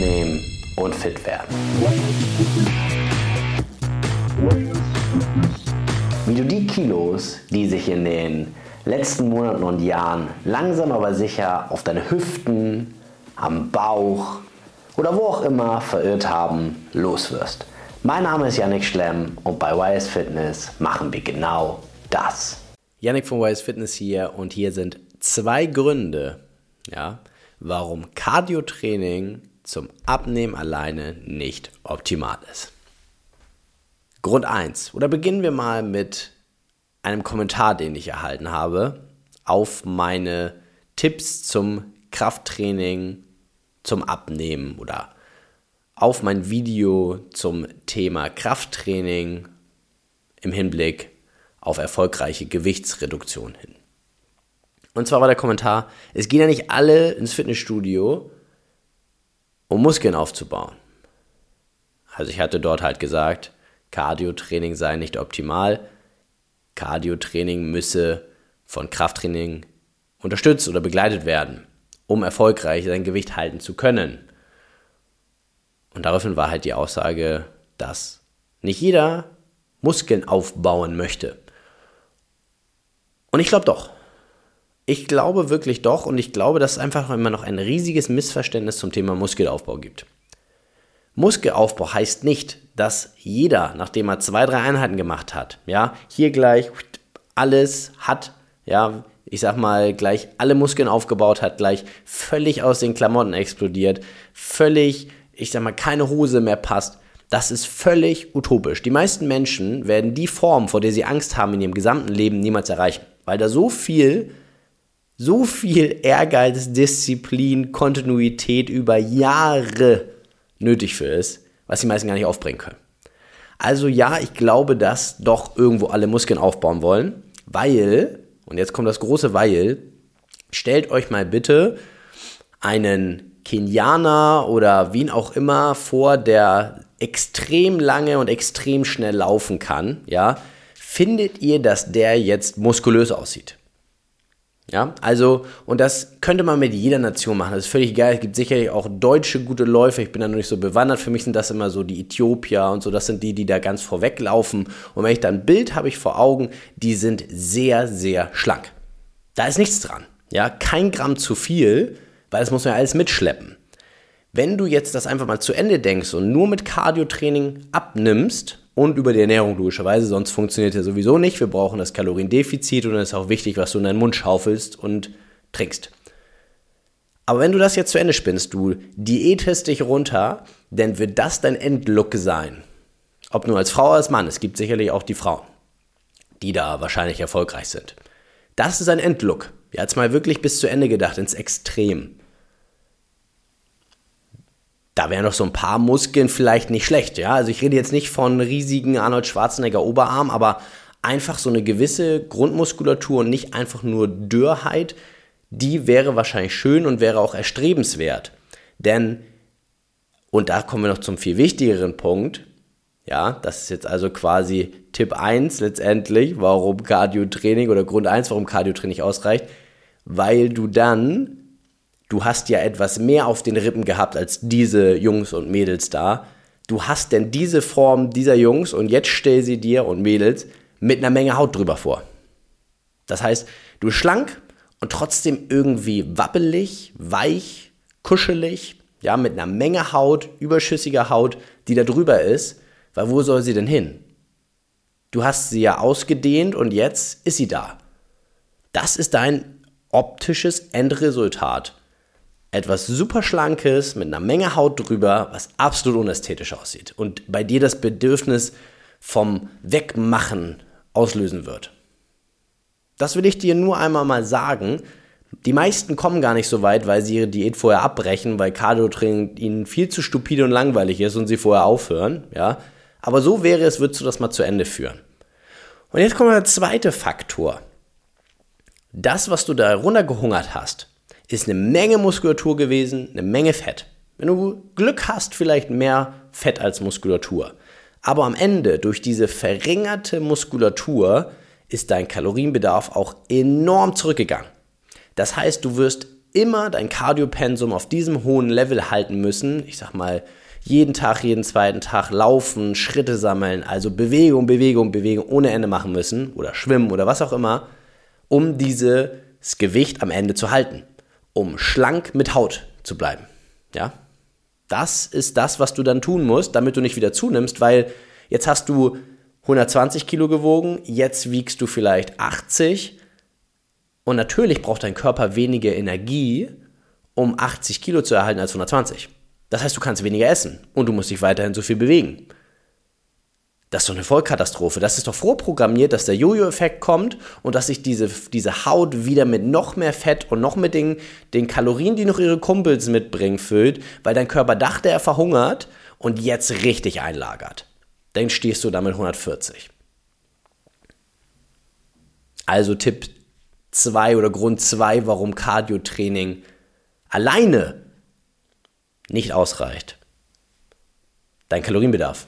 abnehmen und fit werden. Wie du die Kilos, die sich in den letzten Monaten und Jahren langsam aber sicher auf deine Hüften, am Bauch oder wo auch immer verirrt haben, loswirst. Mein Name ist Yannick Schlemm und bei YS Fitness machen wir genau das. Yannick von YS Fitness hier und hier sind zwei Gründe, ja, warum Cardio-Training zum Abnehmen alleine nicht optimal ist. Grund 1. Oder beginnen wir mal mit einem Kommentar, den ich erhalten habe, auf meine Tipps zum Krafttraining, zum Abnehmen oder auf mein Video zum Thema Krafttraining im Hinblick auf erfolgreiche Gewichtsreduktion hin. Und zwar war der Kommentar, es gehen ja nicht alle ins Fitnessstudio, um Muskeln aufzubauen. Also ich hatte dort halt gesagt, Cardio-Training sei nicht optimal, Cardio-Training müsse von Krafttraining unterstützt oder begleitet werden, um erfolgreich sein Gewicht halten zu können. Und daraufhin war halt die Aussage, dass nicht jeder Muskeln aufbauen möchte. Und ich glaube doch. Ich glaube wirklich doch und ich glaube, dass es einfach immer noch ein riesiges Missverständnis zum Thema Muskelaufbau gibt. Muskelaufbau heißt nicht, dass jeder, nachdem er zwei, drei Einheiten gemacht hat, ja, hier gleich alles hat, ja, ich sag mal, gleich alle Muskeln aufgebaut hat, gleich völlig aus den Klamotten explodiert, völlig, ich sag mal, keine Hose mehr passt. Das ist völlig utopisch. Die meisten Menschen werden die Form, vor der sie Angst haben in ihrem gesamten Leben, niemals erreichen, weil da so viel, so viel Ehrgeiz, Disziplin, Kontinuität über Jahre nötig für ist, was die meisten gar nicht aufbringen können. Also ja, ich glaube, dass doch irgendwo alle Muskeln aufbauen wollen, weil, und jetzt kommt das große Weil, stellt euch mal bitte einen Kenianer oder wen auch immer vor, der extrem lange und extrem schnell laufen kann, ja, findet ihr, dass der jetzt muskulös aussieht? Ja, also, und das könnte man mit jeder Nation machen. Das ist völlig geil. Es gibt sicherlich auch deutsche gute Läufer. Ich bin da noch nicht so bewandert. Für mich sind das immer so die Äthiopier und so. Das sind die, die da ganz vorweg laufen. Und wenn ich da ein Bild habe ich vor Augen, die sind sehr, sehr schlank. Da ist nichts dran. Ja, kein Gramm zu viel, weil das muss man ja alles mitschleppen. Wenn du jetzt das einfach mal zu Ende denkst und nur mit Cardio-Training abnimmst, und über die Ernährung logischerweise, sonst funktioniert ja sowieso nicht. Wir brauchen das Kaloriendefizit und es ist auch wichtig, was du in deinen Mund schaufelst und trinkst. Aber wenn du das jetzt zu Ende spinnst, du diätest dich runter, dann wird das dein Endlook sein. Ob nur als Frau oder als Mann, es gibt sicherlich auch die Frauen, die da wahrscheinlich erfolgreich sind. Das ist ein Endlook. Jetzt mal wirklich bis zu Ende gedacht, ins Extrem da wären noch so ein paar Muskeln vielleicht nicht schlecht, ja. Also ich rede jetzt nicht von riesigen Arnold Schwarzenegger Oberarm, aber einfach so eine gewisse Grundmuskulatur und nicht einfach nur Dürrheit, die wäre wahrscheinlich schön und wäre auch erstrebenswert. Denn, und da kommen wir noch zum viel wichtigeren Punkt, ja, das ist jetzt also quasi Tipp 1 letztendlich, warum Cardio-Training oder Grund 1, warum Cardio-Training ausreicht, weil du dann du hast ja etwas mehr auf den Rippen gehabt als diese Jungs und Mädels da. Du hast denn diese Form dieser Jungs und jetzt stell sie dir und Mädels mit einer Menge Haut drüber vor. Das heißt, du bist schlank und trotzdem irgendwie wappelig, weich, kuschelig, ja, mit einer Menge Haut, überschüssiger Haut, die da drüber ist, weil wo soll sie denn hin? Du hast sie ja ausgedehnt und jetzt ist sie da. Das ist dein optisches Endresultat etwas super Schlankes mit einer Menge Haut drüber, was absolut unästhetisch aussieht und bei dir das Bedürfnis vom Wegmachen auslösen wird. Das will ich dir nur einmal mal sagen. Die meisten kommen gar nicht so weit, weil sie ihre Diät vorher abbrechen, weil Cardio-Training ihnen viel zu stupide und langweilig ist und sie vorher aufhören, ja. Aber so wäre es, würdest du das mal zu Ende führen. Und jetzt kommt der zweite Faktor. Das, was du da runtergehungert hast, ist eine Menge Muskulatur gewesen, eine Menge Fett. Wenn du Glück hast, vielleicht mehr Fett als Muskulatur. Aber am Ende, durch diese verringerte Muskulatur, ist dein Kalorienbedarf auch enorm zurückgegangen. Das heißt, du wirst immer dein Cardiopensum auf diesem hohen Level halten müssen. Ich sag mal, jeden Tag, jeden zweiten Tag laufen, Schritte sammeln, also Bewegung, Bewegung, Bewegung ohne Ende machen müssen oder schwimmen oder was auch immer, um dieses Gewicht am Ende zu halten, um schlank mit Haut zu bleiben. Ja? Das ist das, was du dann tun musst, damit du nicht wieder zunimmst, weil jetzt hast du 120 Kilo gewogen, jetzt wiegst du vielleicht 80 und natürlich braucht dein Körper weniger Energie, um 80 Kilo zu erhalten als 120. Das heißt, du kannst weniger essen und du musst dich weiterhin so viel bewegen. Das ist doch eine Vollkatastrophe. Das ist doch vorprogrammiert, dass der Jojo-Effekt kommt und dass sich diese, diese Haut wieder mit noch mehr Fett und noch mit den, den Kalorien, die noch ihre Kumpels mitbringen, füllt, weil dein Körper dachte, er verhungert und jetzt richtig einlagert. Dann stehst du damit 140. Also Tipp 2 oder Grund 2, warum Cardio-Training alleine nicht ausreicht. Dein Kalorienbedarf.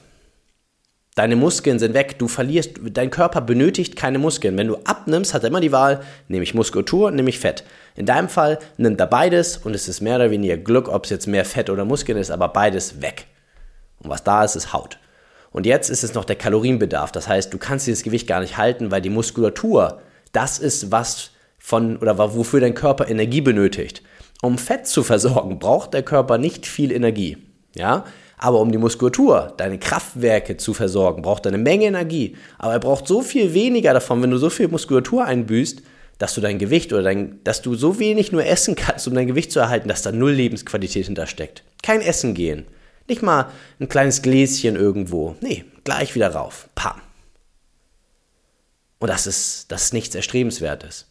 Deine Muskeln sind weg, du verlierst, dein Körper benötigt keine Muskeln. Wenn du abnimmst, hat er immer die Wahl, nehme ich Muskulatur, nehme ich Fett. In deinem Fall nimmt er beides und es ist mehr oder weniger Glück, ob es jetzt mehr Fett oder Muskeln ist, aber beides weg. Und was da ist, ist Haut. Und jetzt ist es noch der Kalorienbedarf. Das heißt, du kannst dieses Gewicht gar nicht halten, weil die Muskulatur, das ist was von oder wofür dein Körper Energie benötigt. Um Fett zu versorgen, braucht der Körper nicht viel Energie. Ja? Aber um die Muskulatur, deine Kraftwerke zu versorgen, braucht er eine Menge Energie. Aber er braucht so viel weniger davon, wenn du so viel Muskulatur einbüßt, dass du dein Gewicht oder dein, dass du so wenig nur essen kannst, um dein Gewicht zu erhalten, dass da null Lebensqualität hintersteckt. Kein Essen gehen. Nicht mal ein kleines Gläschen irgendwo. Nee, gleich wieder rauf. Pam. Und das ist, das ist nichts Erstrebenswertes.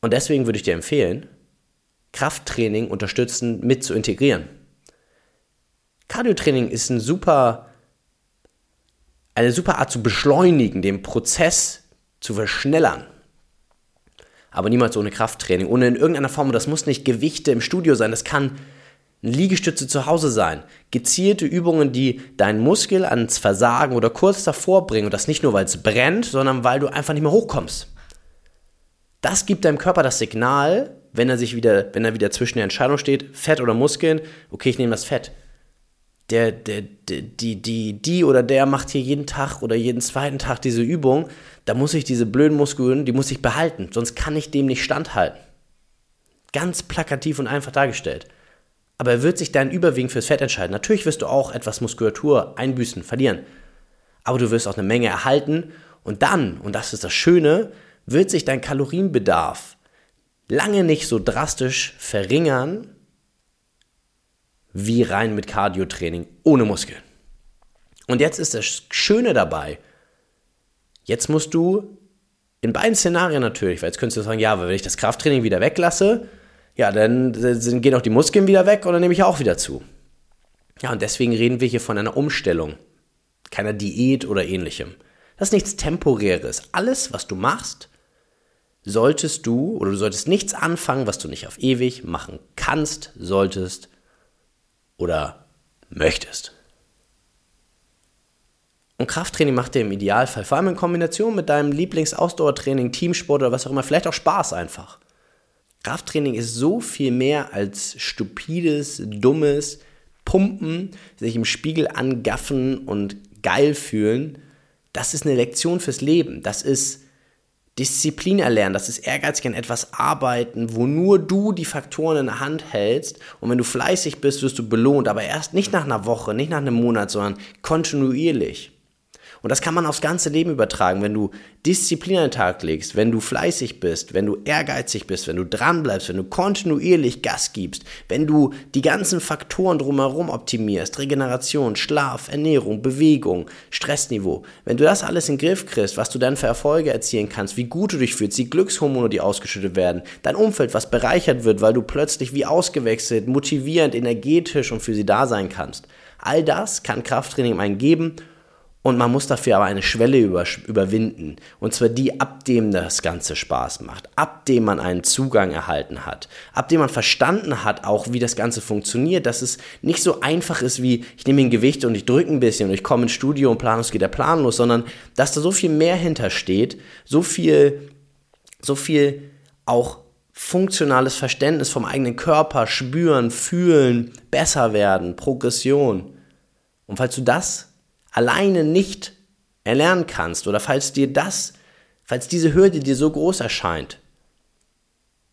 Und deswegen würde ich dir empfehlen, Krafttraining unterstützen mit zu integrieren. Cardiotraining ist ein super, eine super Art zu beschleunigen, den Prozess zu verschnellern. Aber niemals ohne Krafttraining, ohne in irgendeiner Form. Und das muss nicht Gewichte im Studio sein, das kann eine Liegestütze zu Hause sein. Gezielte Übungen, die deinen Muskel ans Versagen oder kurz davor bringen. Und das nicht nur, weil es brennt, sondern weil du einfach nicht mehr hochkommst. Das gibt deinem Körper das Signal, wenn er sich wieder, wenn er wieder zwischen der Entscheidung steht, Fett oder Muskeln, okay, ich nehme das Fett der, der, die, die, die oder der macht hier jeden Tag oder jeden zweiten Tag diese Übung, da muss ich diese blöden Muskeln, die muss ich behalten, sonst kann ich dem nicht standhalten. Ganz plakativ und einfach dargestellt. Aber er wird sich dann überwiegend fürs Fett entscheiden. Natürlich wirst du auch etwas Muskulatur einbüßen, verlieren. Aber du wirst auch eine Menge erhalten und dann, und das ist das Schöne, wird sich dein Kalorienbedarf lange nicht so drastisch verringern, wie rein mit Cardio-Training ohne Muskeln. Und jetzt ist das Schöne dabei, jetzt musst du in beiden Szenarien natürlich, weil jetzt könntest du sagen, ja, wenn ich das Krafttraining wieder weglasse, ja, dann, dann gehen auch die Muskeln wieder weg und dann nehme ich auch wieder zu. Ja, und deswegen reden wir hier von einer Umstellung, keiner Diät oder ähnlichem. Das ist nichts Temporäres. Alles, was du machst, solltest du oder du solltest nichts anfangen, was du nicht auf ewig machen kannst, solltest oder möchtest. Und Krafttraining macht dir im Idealfall, vor allem in Kombination mit deinem Lieblings-Ausdauertraining, Teamsport oder was auch immer, vielleicht auch Spaß einfach. Krafttraining ist so viel mehr als stupides, dummes Pumpen, sich im Spiegel angaffen und geil fühlen. Das ist eine Lektion fürs Leben. Das ist Disziplin erlernen, das ist ehrgeizig an etwas arbeiten, wo nur du die Faktoren in der Hand hältst. Und wenn du fleißig bist, wirst du belohnt, aber erst nicht nach einer Woche, nicht nach einem Monat, sondern kontinuierlich. Und das kann man aufs ganze Leben übertragen. Wenn du Disziplin an den Tag legst, wenn du fleißig bist, wenn du ehrgeizig bist, wenn du dranbleibst, wenn du kontinuierlich Gas gibst, wenn du die ganzen Faktoren drumherum optimierst, Regeneration, Schlaf, Ernährung, Bewegung, Stressniveau, wenn du das alles in den Griff kriegst, was du dann für Erfolge erzielen kannst, wie gut du dich fühlst, die Glückshormone, die ausgeschüttet werden, dein Umfeld, was bereichert wird, weil du plötzlich wie ausgewechselt, motivierend, energetisch und für sie da sein kannst. All das kann Krafttraining einem geben und man muss dafür aber eine Schwelle über, überwinden. Und zwar die, ab dem das Ganze Spaß macht. Ab dem man einen Zugang erhalten hat. Ab dem man verstanden hat, auch wie das Ganze funktioniert. Dass es nicht so einfach ist wie, ich nehme ein Gewicht und ich drücke ein bisschen und ich komme ins Studio und planlos geht der Plan los. Sondern, dass da so viel mehr hintersteht. So viel, so viel auch funktionales Verständnis vom eigenen Körper, spüren, fühlen, besser werden, Progression. Und falls du das alleine nicht erlernen kannst oder falls dir das, falls diese Hürde dir so groß erscheint,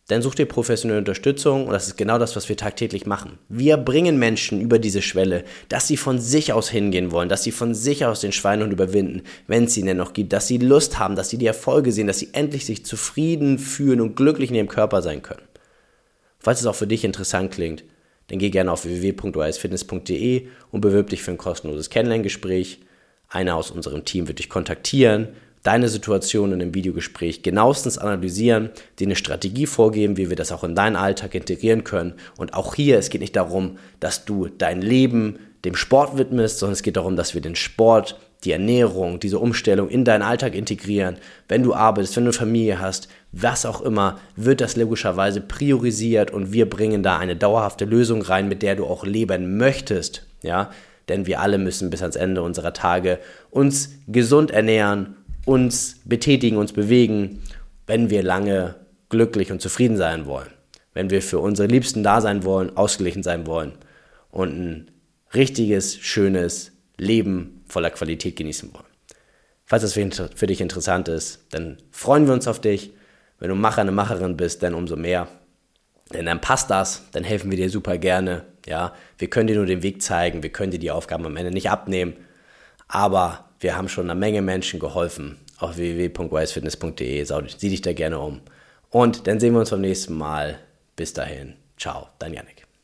dann such dir professionelle Unterstützung und das ist genau das, was wir tagtäglich machen. Wir bringen Menschen über diese Schwelle, dass sie von sich aus hingehen wollen, dass sie von sich aus den Schweinehund überwinden, wenn es sie denn noch gibt, dass sie Lust haben, dass sie die Erfolge sehen, dass sie endlich sich zufrieden fühlen und glücklich in ihrem Körper sein können. Falls es auch für dich interessant klingt, dann geh gerne auf www.oisfitness.de und bewirb dich für ein kostenloses Kennenlerngespräch. Einer aus unserem Team wird dich kontaktieren deine Situation in einem Videogespräch genauestens analysieren, dir eine Strategie vorgeben, wie wir das auch in deinen Alltag integrieren können. Und auch hier, es geht nicht darum, dass du dein Leben dem Sport widmest, sondern es geht darum, dass wir den Sport, die Ernährung, diese Umstellung in deinen Alltag integrieren. Wenn du arbeitest, wenn du Familie hast, was auch immer, wird das logischerweise priorisiert und wir bringen da eine dauerhafte Lösung rein, mit der du auch leben möchtest. Ja, denn wir alle müssen bis ans Ende unserer Tage uns gesund ernähren uns betätigen, uns bewegen, wenn wir lange glücklich und zufrieden sein wollen. Wenn wir für unsere Liebsten da sein wollen, ausgeglichen sein wollen und ein richtiges, schönes Leben voller Qualität genießen wollen. Falls das für dich interessant ist, dann freuen wir uns auf dich. Wenn du Macher, eine Macherin bist, dann umso mehr. Denn dann passt das, dann helfen wir dir super gerne. Ja, wir können dir nur den Weg zeigen, wir können dir die Aufgaben am Ende nicht abnehmen, aber wir haben schon einer Menge Menschen geholfen auf www.wisefitness.de. Sieh dich da gerne um. Und dann sehen wir uns beim nächsten Mal. Bis dahin. Ciao, dein Janik.